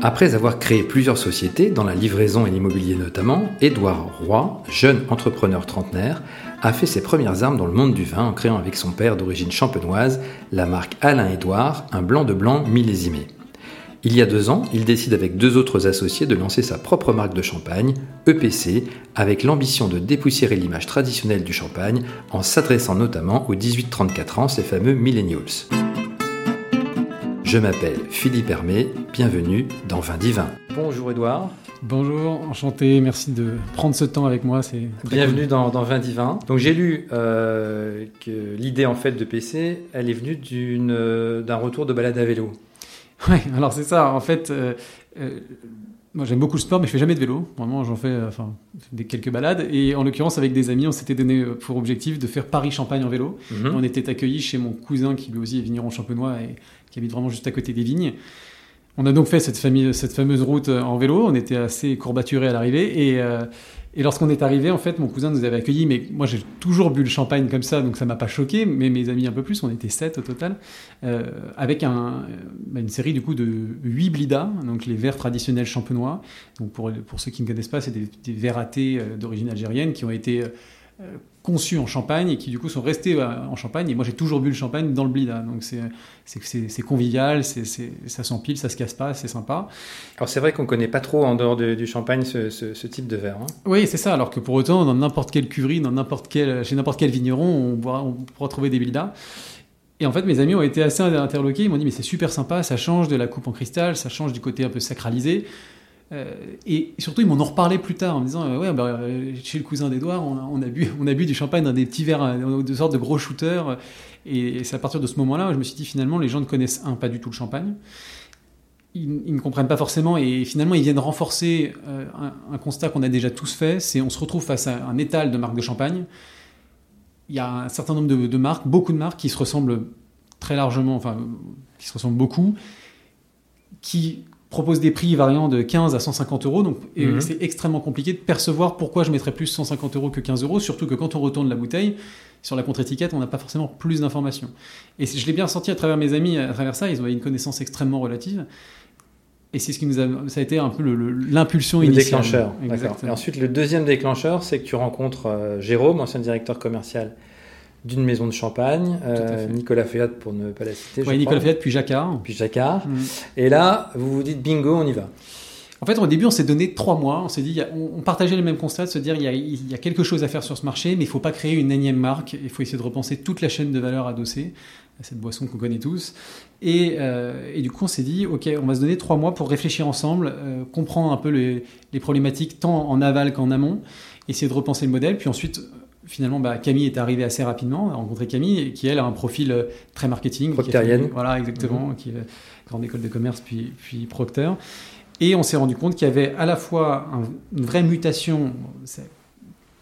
Après avoir créé plusieurs sociétés, dans la livraison et l'immobilier notamment, Édouard Roy, jeune entrepreneur trentenaire, a fait ses premières armes dans le monde du vin en créant avec son père d'origine champenoise la marque Alain Édouard, un blanc de blanc millésimé. Il y a deux ans, il décide avec deux autres associés de lancer sa propre marque de champagne, EPC, avec l'ambition de dépoussiérer l'image traditionnelle du champagne en s'adressant notamment aux 18-34 ans, ces fameux millennials. Je m'appelle Philippe Hermé, bienvenue dans Vin Divin. Bonjour Edouard. Bonjour, enchanté, merci de prendre ce temps avec moi. C'est Bienvenue dans, dans, Vin Divin. Donc j'ai lu euh, que l'idée en fait de PC, elle est venue d'un retour de balade à vélo. Ouais, alors c'est ça. En fait, euh, euh, moi j'aime beaucoup le sport, mais je fais jamais de vélo. Vraiment, j'en fais, enfin, des quelques balades. Et en l'occurrence, avec des amis, on s'était donné pour objectif de faire Paris-Champagne en vélo. Mhm. On était accueillis chez mon cousin qui lui aussi est vigneron champenois et qui habite vraiment juste à côté des vignes. On a donc fait cette, famille, cette fameuse route euh, en vélo. On était assez courbaturé à l'arrivée. Et, euh, et lorsqu'on est arrivé, en fait, mon cousin nous avait accueillis. Mais moi, j'ai toujours bu le champagne comme ça, donc ça m'a pas choqué. Mais mes amis un peu plus, on était sept au total, euh, avec un, bah, une série du coup de huit blidas, donc les verres traditionnels champenois. Donc pour, pour ceux qui ne connaissent pas, c'est des, des verres athées d'origine algérienne qui ont été conçus en Champagne et qui du coup sont restés euh, en Champagne. Et moi j'ai toujours bu le champagne dans le blida. Donc c'est convivial, c'est ça s'empile, ça se casse pas, c'est sympa. Alors c'est vrai qu'on connaît pas trop en dehors du champagne ce, type de verre. Hein. Oui, c'est ça. Alors que pour autant, dans n'importe quelle cuverie, dans n'importe quel, chez n'importe quel vigneron, on on pourra trouver des blidas. Et en fait, mes amis ont été assez interloqués. Ils m'ont dit, mais c'est super sympa, ça change de la coupe en cristal, ça change du côté un peu sacralisé. Euh, et surtout, ils m'en ont reparlé plus tard en me disant euh, Ouais, bah, euh, chez le cousin d'Edouard, on, a bu, on a bu du champagne dans des petits verres, de sortes de gros shooters. Et, c'est à partir de ce moment-là je me suis dit Finalement, les gens ne connaissent, un, pas du tout le champagne. Ils, ne comprennent pas forcément et finalement ils viennent renforcer un, constat qu'on a déjà tous fait c'est on se retrouve face à un étal de marques de champagne. Il y a un certain nombre de, de marques, beaucoup de marques qui se ressemblent très largement, enfin qui se ressemblent beaucoup, qui propose des prix variant de 15 à 150 euros. Donc, mhm. c'est extrêmement compliqué de percevoir pourquoi je mettrais plus 150 euros que 15 euros, surtout que quand on retourne la bouteille, sur la contre-étiquette, on n'a pas forcément plus d'informations. Et je l'ai bien senti à travers mes amis, à travers ça, ils ont une connaissance extrêmement relative. Et c'est ce qui nous a, ça a été un peu l'impulsion initiale. déclencheur. Et ensuite, le deuxième déclencheur, c'est que tu rencontres euh, Jérôme, ancien directeur commercial d'une maison de champagne, euh, Nicolas Féat pour ne pas la citer. Oui, Nicolas Féat, puis Jacquard. Puis Jacquard. Mm. Et là, vous vous dites bingo, on y va. En fait, au début, on s'est donné trois mois. On s'est dit, on, partageait les mêmes constats, de se dire, il y, a, il y a quelque chose à faire sur ce marché, mais il ne faut pas créer une énième marque. Il faut essayer de repenser toute la chaîne de valeur adossée à cette boisson qu'on connaît tous. Et, euh, et, du coup, on s'est dit, OK, on va se donner trois mois pour réfléchir ensemble, euh, comprendre un peu les, les problématiques tant en aval qu'en amont, essayer de repenser le modèle, puis ensuite finalement, bah, Camille est arrivée assez rapidement. A rencontré Camille, qui elle a un profil euh, très marketing. Procterienne. Voilà, exactement, mhm. qui est grande école de commerce, puis, puis Procter. Et on s'est rendu compte qu'il y avait à la fois une vraie mutation, c'est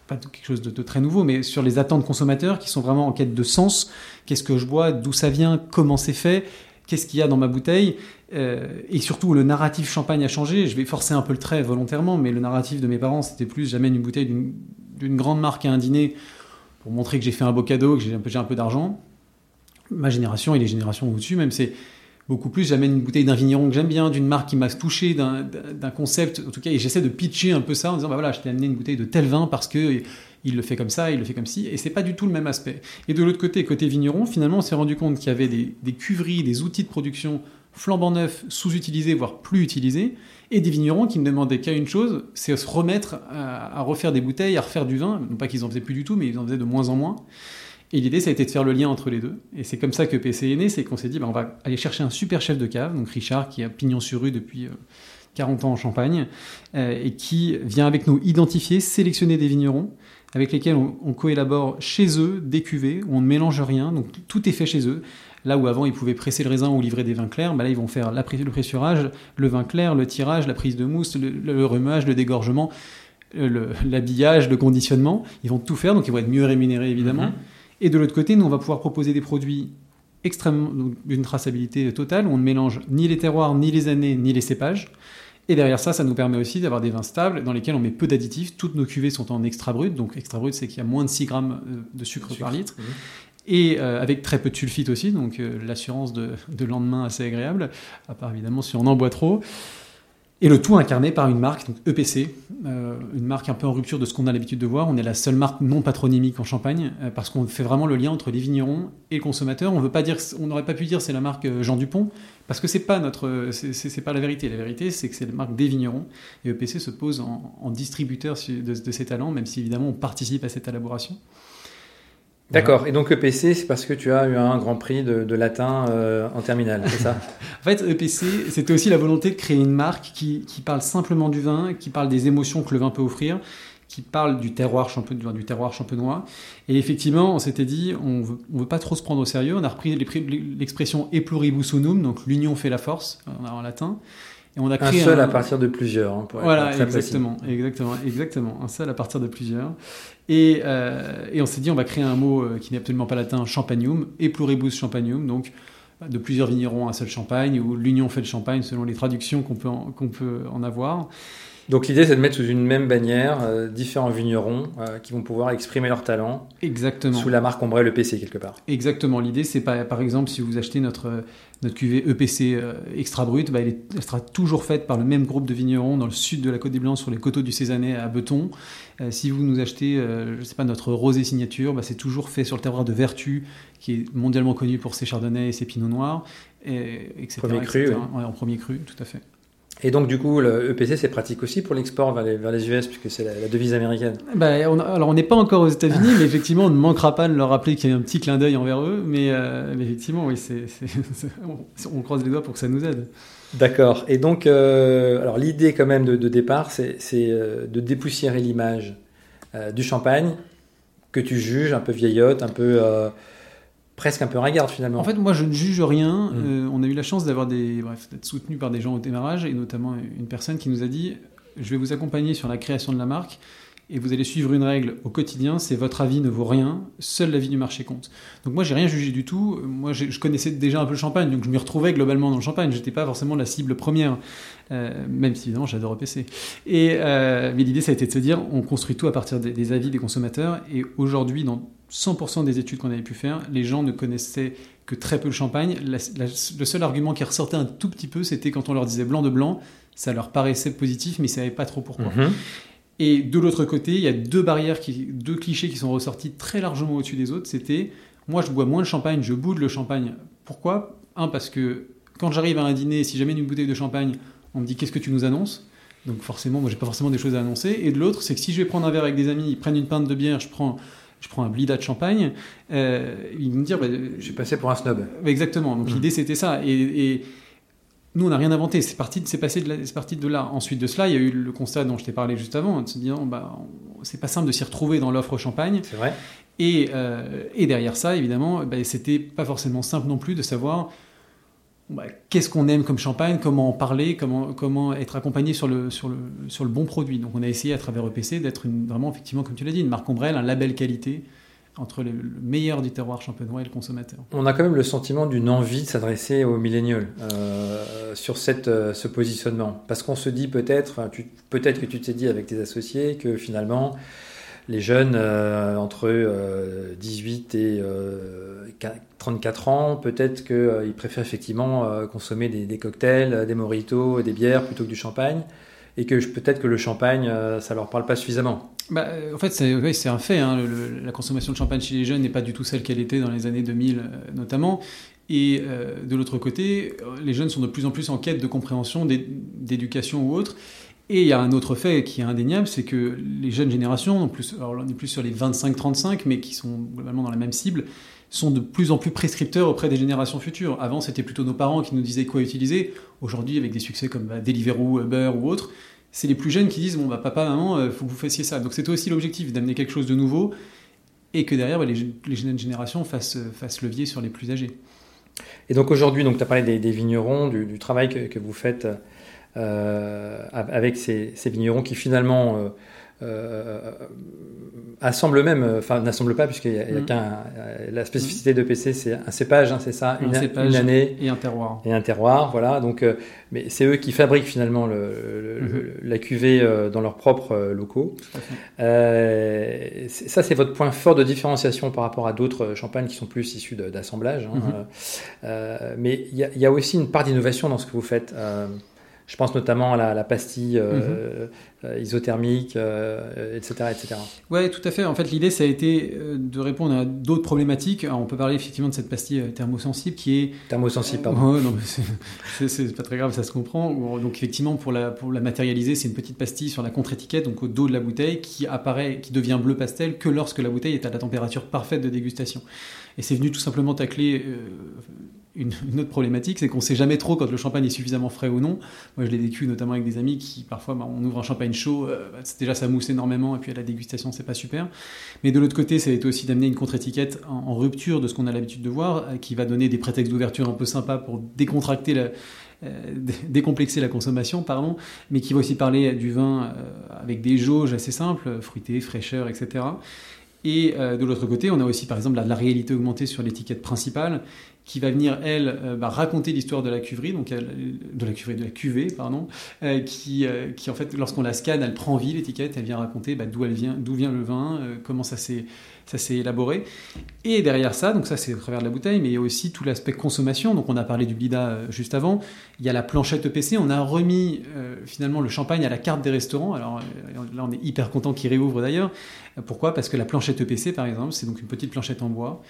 pas quelque chose de, très nouveau, mais sur les attentes consommateurs qui sont vraiment en quête de sens. Qu'est-ce que je bois? D'où ça vient? Comment c'est fait? Qu'est-ce qu'il y a dans ma bouteille? Euh, Et surtout, le narratif champagne a changé. Je vais forcer un peu le trait volontairement, mais le narratif de mes parents, c'était plus j'amène une bouteille d'une d'une grande marque à un dîner pour montrer que j'ai fait un beau cadeau, que j'ai un peu, peu d'argent. Ma génération et les générations au-dessus, même, c'est beaucoup plus. J'amène une bouteille d'un vigneron que j'aime bien, d'une marque qui m'a touché, d'un concept, en tout cas, et j'essaie de pitcher un peu ça en disant, bah voilà, je t'ai amené une bouteille de tel vin parce que il le fait comme ça, il le fait comme ci, et c'est pas du tout le même aspect. Et de l'autre côté, côté vigneron, finalement, on s'est rendu compte qu'il y avait des, des cuveries, des outils de production flambant neufs, sous-utilisés, voire plus utilisés, et des vignerons qui ne demandaient qu'à une chose, c'est se remettre à, refaire des bouteilles, à refaire du vin. Non pas qu'ils en faisaient plus du tout, mais ils en faisaient de moins en moins. Et l'idée, ça a été de faire le lien entre les deux. Et c'est comme ça que PC est né, c'est qu'on s'est dit, bah, on va aller chercher un super chef de cave, donc Richard, qui a pignon sur rue depuis 40 euh, ans en Champagne, euh, et qui vient avec nous identifier, sélectionner des vignerons avec lesquels on, on coélabore chez eux des cuvées, où on ne mélange rien, donc tout est fait chez eux. Là où avant ils pouvaient presser le raisin ou livrer des vins clairs, bah là ils vont faire la, le pressurage, le vin clair, le tirage, la prise de mousse, le, le le dégorgement, l'habillage, le, conditionnement. Ils vont tout faire, donc ils vont être mieux rémunérés évidemment. Mhm. Et de l'autre côté, nous on va pouvoir proposer des produits extrêmement d'une traçabilité totale. On ne mélange ni les terroirs, ni les années, ni les cépages. Et derrière ça, ça nous permet aussi d'avoir des vins stables dans lesquels on met peu d'additifs. Toutes nos cuvées sont en extra brut. Donc extra brut, c'est qu'il y a moins de 6 grammes euh, de sucre, par litre. Mhm et euh, avec très peu de sulfite aussi, donc euh, l'assurance de, lendemain assez agréable, à part évidemment si on en boit trop. Et le tout incarné par une marque, donc EPC, euh, une marque un peu en rupture de ce qu'on a l'habitude de voir. On est la seule marque non patronymique en Champagne parce qu'on fait vraiment le lien entre les vignerons et le consommateur. On n'aurait pas pu dire c'est la marque Jean Dupont parce que c'est pas pas la vérité. La vérité, c'est que c'est la marque des vignerons et EPC se pose en, distributeur de, de, ces talents, même si évidemment on participe à cette élaboration. D'accord. Et donc EPC, c'est parce que tu as eu un grand prix de, latin euh, en terminale, c'est ça? En fait, EPC, c'était aussi la volonté de créer une marque qui, parle simplement du vin, qui parle des émotions que le vin peut offrir, qui parle du terroir, champenois, du terroir champenois. Et effectivement, on s'était dit, on veut, veut pas trop se prendre au sérieux. On a repris l'expression e pluribus unum, donc l'union fait la force en latin. Et on a créé un seul à partir de plusieurs. Hein, voilà, exactement, exactement, exactement, un seul à partir de plusieurs. Et, euh, et on s'est dit, on va créer un mot euh, qui n'est absolument pas latin, champagnum, et pluribus champagnum, donc de plusieurs vignerons un seul champagne, ou l'union fait le champagne selon les traductions qu'on peut, qu'on peut en avoir. Donc l'idée, c'est de mettre sous une même bannière euh, différents vignerons euh, qui vont pouvoir exprimer leur talent. Exactement. Sous la marque Ombrelle EPC quelque part. Exactement. L'idée, c'est pas, par exemple, si vous achetez notre notre cuvée EPC euh, extra brute, bah, elle, sera toujours faite par le même groupe de vignerons dans le sud de la Côte des Blancs, sur les coteaux du Cézanne à Beton. si vous nous achetez, je sais pas, notre rosé signature, bah, c'est toujours fait sur le terroir de Vertu, qui est mondialement connu pour ses chardonnays et ses pinots noirs, et, etc. Premier cru. en premier cru, tout à fait. Et donc, du coup, le EPC, c'est pratique aussi pour l'export vers les, vers les, US, puisque c'est la, devise américaine. Bah, alors, on n'est pas encore aux États-Unis, mais effectivement, on ne manquera pas de leur rappeler qu'il y a un petit clin d'œil envers eux. Mais, euh, effectivement, oui, c'est, on, croise les doigts pour que ça nous aide. D'accord. Et donc, euh, alors l'idée quand même de, départ, c'est, euh, de dépoussiérer l'image du champagne que tu juges un peu vieillotte, un peu presque un peu ringarde finalement. En fait, moi, je ne juge rien. Mm. Euh, on a eu la chance d'avoir des, bref, d'être soutenu par des gens au démarrage et notamment une personne qui nous a dit je vais vous accompagner sur la création de la marque et vous allez suivre une règle au quotidien, c'est votre avis ne vaut rien, seul l'avis du marché compte. Donc moi j'ai rien jugé du tout, moi je connaissais déjà un peu le champagne, donc je m'y retrouvais globalement dans le champagne, j'étais pas forcément la cible première, euh, même si évidemment j'adore EPC. Et, euh, mais l'idée ça a été de se dire, on construit tout à partir des avis des consommateurs, et aujourd'hui dans 100% des études qu'on avait pu faire, les gens ne connaissaient que très peu le champagne. le seul argument qui ressortait un tout petit peu, c'était quand on leur disait blanc de blanc, ça leur paraissait positif, mais ils ne savaient pas trop pourquoi. Mhm. Et de l'autre côté, il y a deux barrières, qui, deux clichés qui sont ressortis très largement au-dessus des autres. C'était, moi je bois moins de champagne, je boude le champagne. Pourquoi? Un, parce que quand j'arrive à un dîner, si jamais une bouteille de champagne, on me dit qu'est-ce que tu nous annonces? Donc forcément, moi j'ai pas forcément des choses à annoncer. Et de l'autre, c'est que si je vais prendre un verre avec des amis, ils prennent une pinte de bière, je prends je prends un blida de champagne, euh, ils me dire, bah, j'ai passé pour un snob. Exactement. Donc mmh. l'idée c'était ça. Et, nous on n'a rien inventé. C'est parti, c'est passé de, parti de là. Ensuite de cela, il y a eu le constat dont je t'ai parlé juste avant, de se dire, bah, c'est pas simple de s'y retrouver dans l'offre champagne. C'est vrai. Et, euh, et, derrière ça, évidemment, bah, c'était pas forcément simple non plus de savoir bah, qu'est-ce qu'on aime comme champagne, comment en parler, comment, comment être accompagné sur le, sur, le, sur le bon produit. Donc on a essayé à travers EPC d'être vraiment, effectivement, comme tu l'as dit, une marque ombrelle, un label qualité entre le, meilleur du terroir champenois et le consommateur. On a quand même le sentiment d'une envie de s'adresser aux millénials euh, sur cette, euh, ce positionnement. Parce qu'on se dit peut-être, peut-être que tu t'es dit avec tes associés que finalement les jeunes euh, entre 18 et 34 ans, peut-être qu'ils préfèrent effectivement consommer des, cocktails, des mojitos, des bières plutôt que du champagne, et que peut-être que le champagne, ça leur parle pas suffisamment. Bah, en fait, c'est un fait. Hein. la consommation de champagne chez les jeunes n'est pas du tout celle qu'elle était dans les années 2000 notamment. Et de l'autre côté, les jeunes sont de plus en plus en quête de compréhension, d'éducation ou autre. Et il y a un autre fait qui est indéniable, c'est que les jeunes générations, en plus, alors on est plus sur les 25-35, mais qui sont globalement dans la même cible, sont de plus en plus prescripteurs auprès des générations futures. Avant, c'était plutôt nos parents qui nous disaient quoi utiliser. Aujourd'hui, avec des succès comme bah, Deliveroo, Uber ou autres, c'est les plus jeunes qui disent bon bah papa, maman, il euh, faut que vous fassiez ça. Donc c'était aussi l'objectif d'amener quelque chose de nouveau et que derrière bah, les, jeunes générations fassent, fassent, levier sur les plus âgés. Et donc aujourd'hui, tu as parlé des, vignerons, du, travail que, que vous faites euh, avec ces, vignerons qui finalement euh, euh, assemblent même, enfin n'assemblent pas puisqu'il y a, mm. qu'un, la spécificité de PC c'est un cépage, hein, c'est ça, une, année et un terroir. Et un terroir, voilà. Donc, mais c'est eux qui fabriquent finalement le, mm-hmm. la cuvée dans leurs propres locaux. ça c'est votre point fort de différenciation par rapport à d'autres champagnes qui sont plus issus d'assemblage. Hein. Mm-hmm. mais il y, y, a aussi une part d'innovation dans ce que vous faites. Je pense notamment à la, pastille euh, mhm. Isothermique, etc., etc. Oui, tout à fait. En fait, l'idée, ça a été de répondre à d'autres problématiques. on peut parler effectivement de cette pastille thermosensible qui est... Thermosensible, pardon. non, c'est pas très grave, ça se comprend. Donc effectivement, pour la, pour la matérialiser, c'est une petite pastille sur la contre-étiquette, donc au dos de la bouteille, qui apparaît, qui devient bleu pastel que lorsque la bouteille est à la température parfaite de dégustation. Et c'est venu tout simplement tacler une, autre problématique, c'est qu'on ne sait jamais trop quand le champagne est suffisamment frais ou non. Moi, je l'ai vécu notamment avec des amis qui, parfois, bah, on ouvre un champagne chaud, euh, bah, déjà ça mousse énormément, et puis à la dégustation, c'est pas super. Mais de l'autre côté, ça a été aussi d'amener une contre-étiquette en, rupture de ce qu'on a l'habitude de voir, euh, qui va donner des prétextes d'ouverture un peu sympas pour décontracter la, euh, décomplexer la consommation, pardon, mais qui va aussi parler du vin avec des jauges assez simples, fruité, fraîcheur, etc. Et de l'autre côté, on a aussi par exemple la, la réalité augmentée sur l'étiquette principale, qui va venir elle euh, bah, raconter l'histoire de la cuverie, donc de la cuverie de la cuvée, pardon, euh, qui, euh, qui en fait lorsqu'on la scanne, elle prend vie l'étiquette, elle vient raconter bah, d'où elle vient, d'où vient le vin, comment ça s'est ça s'est élaboré. Et derrière ça, donc ça c'est au travers de la bouteille, mais il y a aussi tout l'aspect consommation. Donc on a parlé du blida juste avant. Il y a la planchette EPC. On a remis finalement le champagne à la carte des restaurants. Alors là on est hyper content qu'il réouvre d'ailleurs. Pourquoi? Parce que la planchette EPC par exemple, c'est donc une petite planchette en bois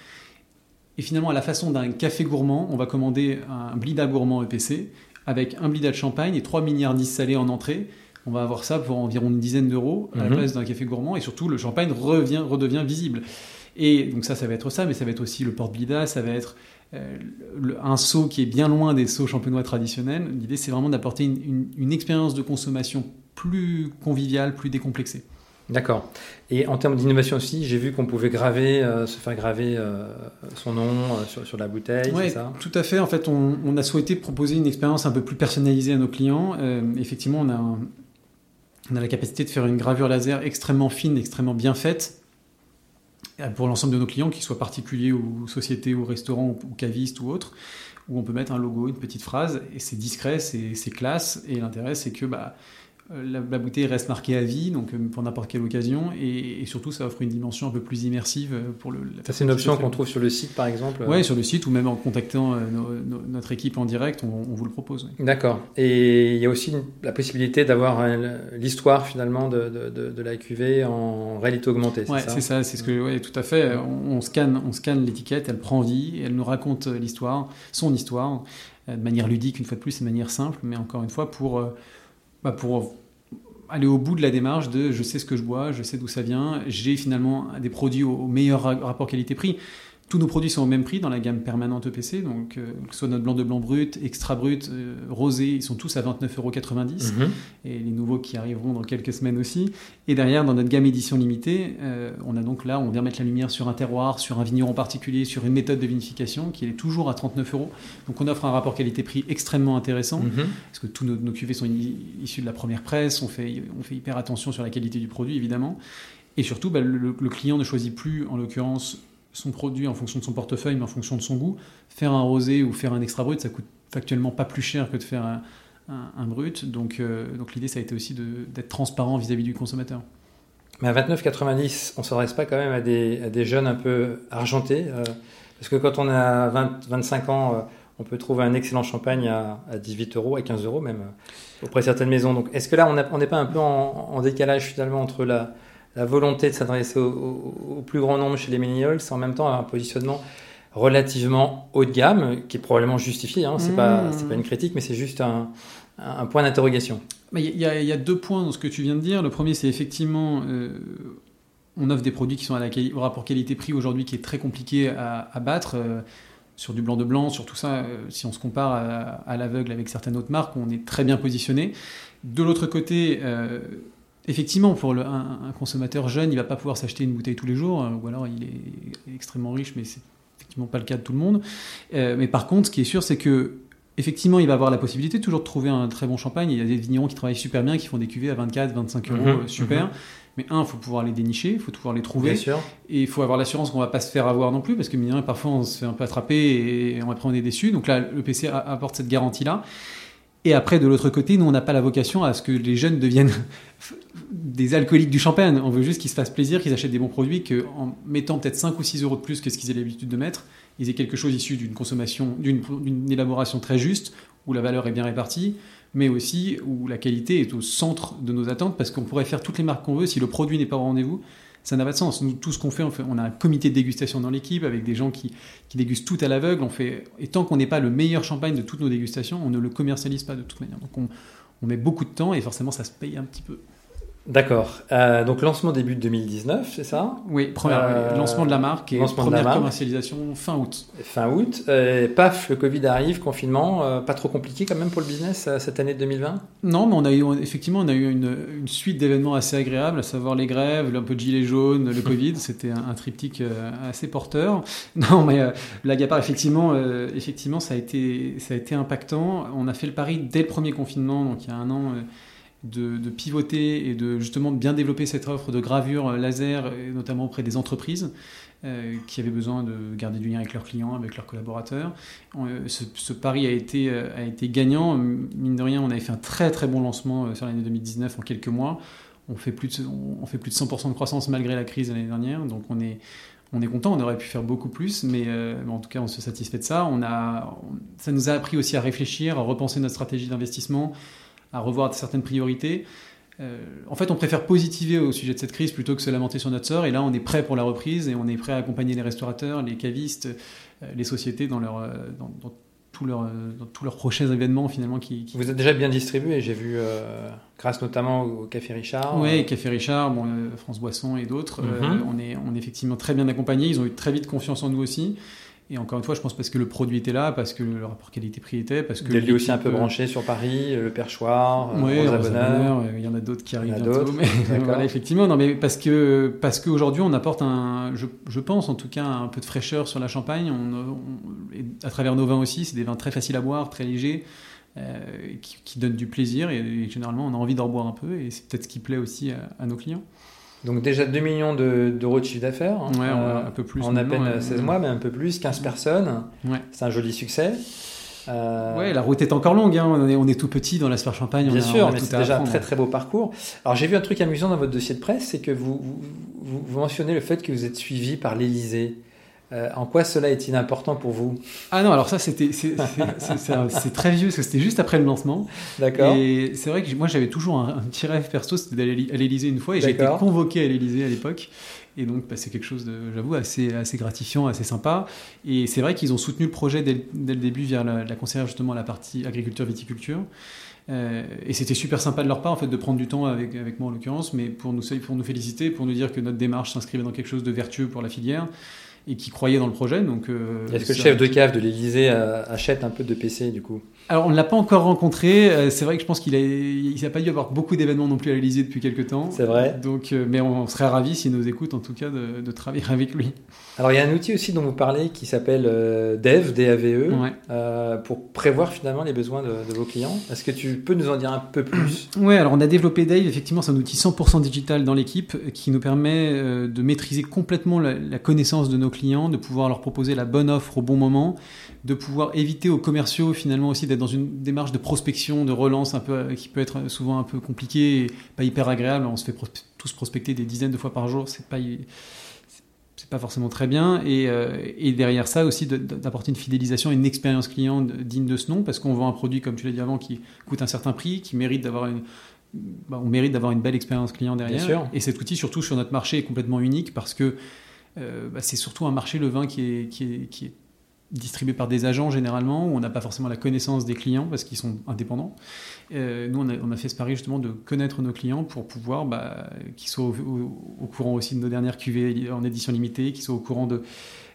et finalement, à la façon d'un café gourmand, on va commander un blida gourmand EPC avec un blida de champagne et trois milliards salés en entrée. On va avoir ça pour environ une dizaine d'euros à la mhm. place d'un café gourmand et surtout le champagne revient, redevient visible. Et donc ça, ça va être ça, mais ça va être aussi le porte-blida, ça va être euh, un seau qui est bien loin des seaux champenois traditionnels. L'idée, c'est vraiment d'apporter une expérience de consommation plus conviviale, plus décomplexée. D'accord. Et en termes d'innovation aussi, j'ai vu qu'on pouvait graver, euh, se faire graver euh, son nom euh, sur, la bouteille, Oui, tout à fait. En fait, on, a souhaité proposer une expérience un peu plus personnalisée à nos clients. effectivement, on a, on a la capacité de faire une gravure laser extrêmement fine, extrêmement bien faite pour l'ensemble de nos clients, qu'ils soient particuliers ou sociétés ou restaurants ou cavistes ou autres, où on peut mettre un logo, une petite phrase, et c'est discret, c'est classe, et l'intérêt c'est que... Bah, euh, la, bouteille reste marquée à vie, donc euh, pour n'importe quelle occasion, et, surtout ça offre une dimension un peu plus immersive euh, pour le. Ça c'est une option qu'on trouve sur le site par exemple. Oui, sur le site ou même en contactant notre équipe en direct, on, vous le propose. D'accord. Et il y a aussi la possibilité d'avoir l'histoire finalement de, la cuvée en réalité augmentée. Oui, c'est ça, c'est ce que ouais, tout à fait. On, scanne, on scanne l'étiquette, elle prend vie, elle nous raconte l'histoire, son histoire, de manière ludique une fois de plus, de manière simple, mais encore une fois pour bah, pour aller au bout de la démarche de je sais ce que je bois, je sais d'où ça vient, j'ai finalement des produits au meilleur rapport qualité-prix. Tous nos produits sont au même prix dans la gamme permanente EPC, donc euh, que ce soit notre blanc de blanc brut, extra brut, euh, rosé, ils sont tous à 29,90 euros. Mhm. Et les nouveaux qui arriveront dans quelques semaines aussi. Et derrière, dans notre gamme édition limitée, euh, on a donc là, on vient mettre la lumière sur un terroir, sur un vigneron particulier, sur une méthode de vinification qui est toujours à 39 euros. Donc on offre un rapport qualité-prix extrêmement intéressant, mhm. parce que tous nos, cuvées sont issus de la première presse, on fait, on fait hyper attention sur la qualité du produit, évidemment. Et surtout, bah, le, client ne choisit plus, en l'occurrence, son produit en fonction de son portefeuille, mais en fonction de son goût. Faire un rosé ou faire un extra brut, ça coûte factuellement pas plus cher que de faire un, brut. Donc, euh, donc l'idée, ça a été aussi d'être transparent vis-à-vis du consommateur. Mais à 29,90, on ne s'adresse pas quand même à des, jeunes un peu argentés euh, Parce que quand on a 20, 25 ans, euh, on peut trouver un excellent champagne à, à, 18 euros, à 15 euros même, auprès de certaines maisons. Donc est-ce que là, on n'est pas un peu en, décalage finalement entre la, la volonté de s'adresser au, plus grand nombre chez les millennials, c'est en même temps un positionnement relativement haut de gamme, qui est probablement justifié. Hein. C'est pas, mmh. pas une critique, mais c'est juste un, point d'interrogation. Il y, a deux points dans ce que tu viens de dire. Le premier, c'est effectivement, euh, on offre des produits qui sont à la au rapport qualité-prix aujourd'hui qui est très compliqué à, battre. Euh, sur du blanc de blanc, sur tout ça, euh, si on se compare à, l'aveugle avec certaines autres marques, on est très bien positionné. De l'autre côté, effectivement, pour un, consommateur jeune, il va pas pouvoir s'acheter une bouteille tous les jours, hein, ou alors il est extrêmement riche, mais c'est effectivement pas le cas de tout le monde. Euh, mais par contre, ce qui est sûr, c'est que effectivement, il va avoir la possibilité toujours de trouver un très bon champagne. Il y a des vignerons qui travaillent super bien, qui font des cuvées à 24, 25 euros, mhm, euh, super. Mhm. Mais un, il faut pouvoir les dénicher, il faut pouvoir les trouver. sûr. Et il faut avoir l'assurance qu'on va pas se faire avoir non plus, parce que parfois on se fait un peu attraper et on après on est déçu. Donc là, le PC apporte cette garantie-là. Et après, de l'autre côté, nous, on n'a pas la vocation à ce que les jeunes deviennent des alcooliques du champagne. On veut juste qu'ils se fassent plaisir, qu'ils achètent des bons produits, qu'en mettant peut-être 5 ou 6 euros de plus que ce qu'ils avaient l'habitude de mettre, ils aient quelque chose issu d'une consommation, d'une élaboration très juste, où la valeur est bien répartie, mais aussi où la qualité est au centre de nos attentes, parce qu'on pourrait faire toutes les marques qu'on veut, si le produit n'est pas au rendez-vous, ça n'a pas de sens. Nous, tout ce qu'on fait, on, a un comité de dégustation dans l'équipe avec des gens qui, dégustent tout à l'aveugle. Et tant qu'on n'est pas le meilleur champagne de toutes nos dégustations, on ne le commercialise pas de toute manière. Donc on, on met beaucoup de temps et forcément ça se paye un petit peu. D'accord. Euh, donc lancement début de 2019, c'est ça? Oui, euh, lancement de la marque et première commercialisation fin août. Fin août. Euh, paf, le Covid arrive, confinement. Pas trop compliqué quand même pour le business cette année de 2020 Non, mais on a eu effectivement on a eu une, une suite d'événements assez agréables, à savoir les grèves, un peu de gilets jaunes, le Covid. C'était un, un, triptyque assez porteur. Non, mais blague à part, effectivement, effectivement, ça a été ça a été impactant. On a fait le pari dès le premier confinement, donc il y a un an de, pivoter et de justement bien développer cette offre de gravure laser, notamment auprès des entreprises euh, qui avaient besoin de garder du lien avec leurs clients, avec leurs collaborateurs. Euh, ce, pari a été, euh, a été gagnant. Mine de rien, on avait fait un très très bon lancement sur l'année 2019 en quelques mois. On fait plus de, on fait plus de 100% de croissance malgré la crise l'année dernière, donc on est on est content, on aurait pu faire beaucoup plus, mais, en tout cas, on se satisfait de ça. On a, ça nous a appris aussi à réfléchir, à repenser notre stratégie d'investissement, à revoir certaines priorités. Euh, en fait, on préfère positiver au sujet de cette crise plutôt que se lamenter sur notre sort. Et là, on est prêt pour la reprise et on est prêt à accompagner les restaurateurs, les cavistes, euh, les sociétés dans, leur, euh, dans, dans tous leurs tous leurs prochains événements finalement qui, Vous êtes déjà bien distribué, j'ai vu, grâce notamment au Café Richard. Oui, Café Richard, bon, France Boisson et d'autres. Mhm. on, est, on est effectivement très bien accompagnés. Ils ont eu très vite confiance en nous aussi. Et encore une fois, je pense parce que le produit était là, parce que le rapport qualité-prix était, parce que. Vous aussi un peu branché sur Paris, le perchoir, oui, il y en a d'autres qui arrivent bientôt. Mais voilà, effectivement, non, mais parce que parce qu'aujourd'hui, on apporte un, je, je, pense en tout cas, un peu de fraîcheur sur la Champagne. On, à travers nos vins aussi, c'est des vins très faciles à boire, très légers. Euh, qui, qui, donnent du plaisir et, généralement on a envie d'en boire un peu et c'est peut-être ce qui plaît aussi à nos clients. Donc déjà 2 millions d'euros de, chiffre d'affaires. Ouais, euh, un peu plus. En à peine 16 mois, mais un peu plus, 15 personnes. Ouais. C'est un joli succès. Euh... Ouais, la route est encore longue. Hein. On, est, on, est, tout petit dans la sphère champagne. Bien sûr, mais c'est déjà un très très beau parcours. Alors j'ai vu un truc amusant dans votre dossier de presse, c'est que vous, vous, vous, mentionnez le fait que vous êtes suivi par l'Élysée. Euh, en quoi cela est-il important pour vous? Ah non, alors ça c'était c'est très vieux parce que c'était juste après le lancement. D'accord. Et c'est vrai que moi j'avais toujours un, petit rêve perso, c'était d'aller à l'Élysée une fois et j'ai été convoqué à l'Élysée à l'époque. Et donc bah, c'est quelque chose de, j'avoue, assez, assez gratifiant, assez sympa. Et c'est vrai qu'ils ont soutenu le projet dès, le début via la, la conseillère justement la partie agriculture viticulture. Euh, et c'était super sympa de leur part en fait de prendre du temps avec, avec moi en l'occurrence, mais pour nous, pour nous féliciter, pour nous dire que notre démarche s'inscrivait dans quelque chose de vertueux pour la filière et qui croyait dans le projet. Donc, euh, Est-ce que le chef de cave de l'Élysée euh, achète un peu de PC du coup? Alors on ne l'a pas encore rencontré. Euh, c'est vrai que je pense qu'il n'a il pas dû avoir beaucoup d'événements non plus à l'Élysée depuis quelques temps. C'est vrai. Donc, mais on serait ravis s'il nous écoute en tout cas de, de, travailler avec lui. Alors il y a un outil aussi dont vous parlez qui s'appelle Dev, D-A-V-E, pour prévoir finalement les besoins de, vos clients. Est-ce que tu peux nous en dire un peu plus? Oui, alors on a développé Dave. Effectivement, c'est un outil 100% digital dans l'équipe qui nous permet de maîtriser complètement la, la connaissance de nos clients clients, de pouvoir leur proposer la bonne offre au bon moment, de pouvoir éviter aux commerciaux finalement aussi d'être dans une démarche de prospection, de relance un peu qui peut être souvent un peu compliquée et pas hyper agréable. On se fait tous prospecter des dizaines de fois par jour, c'est pas c'est pas forcément très bien. Et, euh, et derrière ça aussi d'apporter une fidélisation, une expérience client digne de ce nom, parce qu'on vend un produit comme tu l'as dit avant qui coûte un certain prix, qui mérite d'avoir une bah, on mérite d'avoir une belle expérience client derrière. Et cet outil, surtout sur notre marché, est complètement unique parce que euh, bah, c'est surtout un marché, le vin, qui est, distribué par des agents généralement, où on n'a pas forcément la connaissance des clients parce qu'ils sont indépendants. Euh, nous, on a, fait ce pari justement de connaître nos clients pour pouvoir bah, qu'ils soient au, courant aussi de nos dernières cuvées en édition limitée, qu'ils soient au courant de,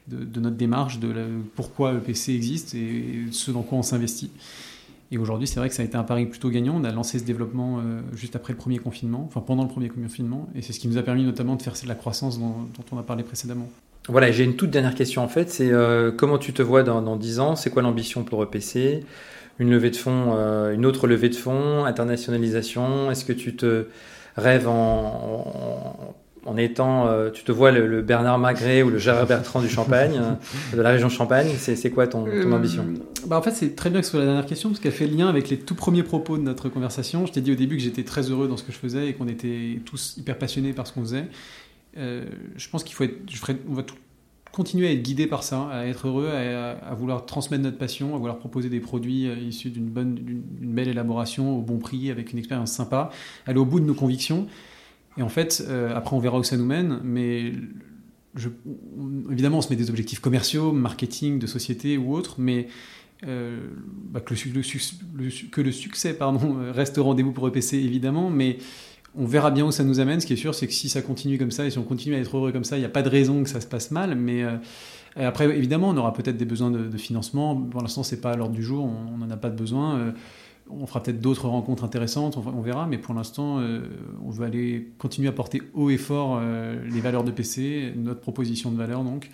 notre démarche, de pourquoi le PC existe et ce dans quoi on s'investit. Et aujourd'hui, c'est vrai que ça a été un pari plutôt gagnant. On a lancé ce développement euh, juste après le premier confinement, enfin pendant le premier confinement, et c'est ce qui nous a permis notamment de faire la croissance dont, on a parlé précédemment. Voilà, j'ai une toute dernière question en fait, c'est euh, comment tu te vois dans, dans 10 ans? C'est quoi l'ambition pour EPC Une levée de fonds, euh, une autre levée de fonds, internationalisation? Est-ce que tu te rêves en étant, euh, tu te vois le, Bernard Magret ou le Gérard Bertrand du Champagne, euh, de la région Champagne, c'est quoi ton, ton euh, ambition? bah En fait, c'est très bien que ce soit la dernière question, parce qu'elle fait lien avec les tout premiers propos de notre conversation. Je t'ai dit au début que j'étais très heureux dans ce que je faisais et qu'on était tous hyper passionnés par ce qu'on faisait. je pense qu'il faut être, je ferai, on va tout, continuer à être guidé par ça, à être heureux, à, vouloir transmettre notre passion, à vouloir proposer des produits issus d'une bonne, d'une belle élaboration au bon prix, avec une expérience sympa, aller au bout de nos convictions. Et en fait, euh, après on verra où ça nous mène, mais évidemment on se met des objectifs commerciaux, marketing, de société ou autres, mais euh, bah, que, le, que, le, succès pardon, reste au rendez-vous pour EPC évidemment, mais on verra bien où ça nous amène. Ce qui est sûr, c'est que si ça continue comme ça et si on continue à être heureux comme ça, il n'y a pas de raison que ça se passe mal. Mais euh, après, évidemment, on aura peut-être des besoins de, financement. Pour l'instant, c'est pas à l'ordre du jour. On n'en a pas de besoin. Euh, on fera peut-être d'autres rencontres intéressantes. On, verra. Mais pour l'instant, euh, on veut aller continuer à porter haut et fort les valeurs de PC, notre proposition de valeur donc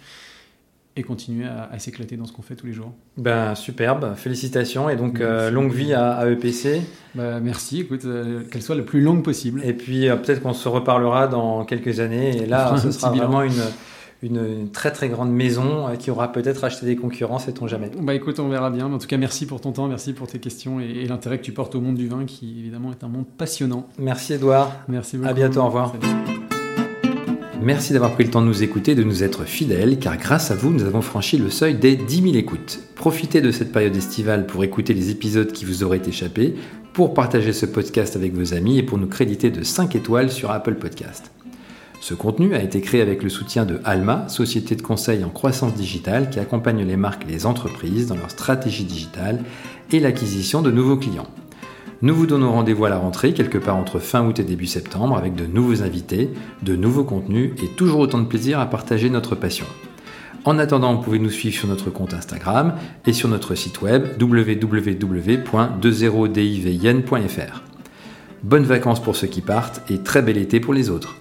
et continuer à, s'éclater dans ce qu'on fait tous les jours. Ben, superbe, félicitations et donc euh, longue vie à, EPC. Ben, merci, écoute, euh, qu'elle soit la plus longue possible. Et puis euh, peut-être qu'on se reparlera dans quelques années et là ce sera vraiment une, une, très très grande maison qui aura peut-être acheté des concurrents, sait-on jamais. Bah écoute, on verra bien. en tout cas, merci pour ton temps, merci pour tes questions et, l'intérêt que tu portes au monde du vin qui évidemment est un monde passionnant. Merci Edouard. Merci beaucoup. À bientôt, au revoir. Merci d'avoir pris le temps de nous écouter, de nous être fidèles, car grâce à vous, nous avons franchi le seuil des 10 000 écoutes. Profitez de cette période estivale pour écouter les épisodes qui vous auraient échappé, pour partager ce podcast avec vos amis et pour nous créditer de 5 étoiles sur Apple Podcast. Ce contenu a été créé avec le soutien de Alma, société de conseil en croissance digitale qui accompagne les marques et les entreprises dans leur stratégie digitale et l'acquisition de nouveaux clients. Nous vous donnons rendez-vous à la rentrée, quelque part entre fin août et début septembre, avec de nouveaux invités, de nouveaux contenus et toujours autant de plaisir à partager notre passion. En attendant, vous pouvez nous suivre sur notre compte Instagram et sur notre site web www.20divn.fr. Bonnes vacances pour ceux qui partent et très bel été pour les autres.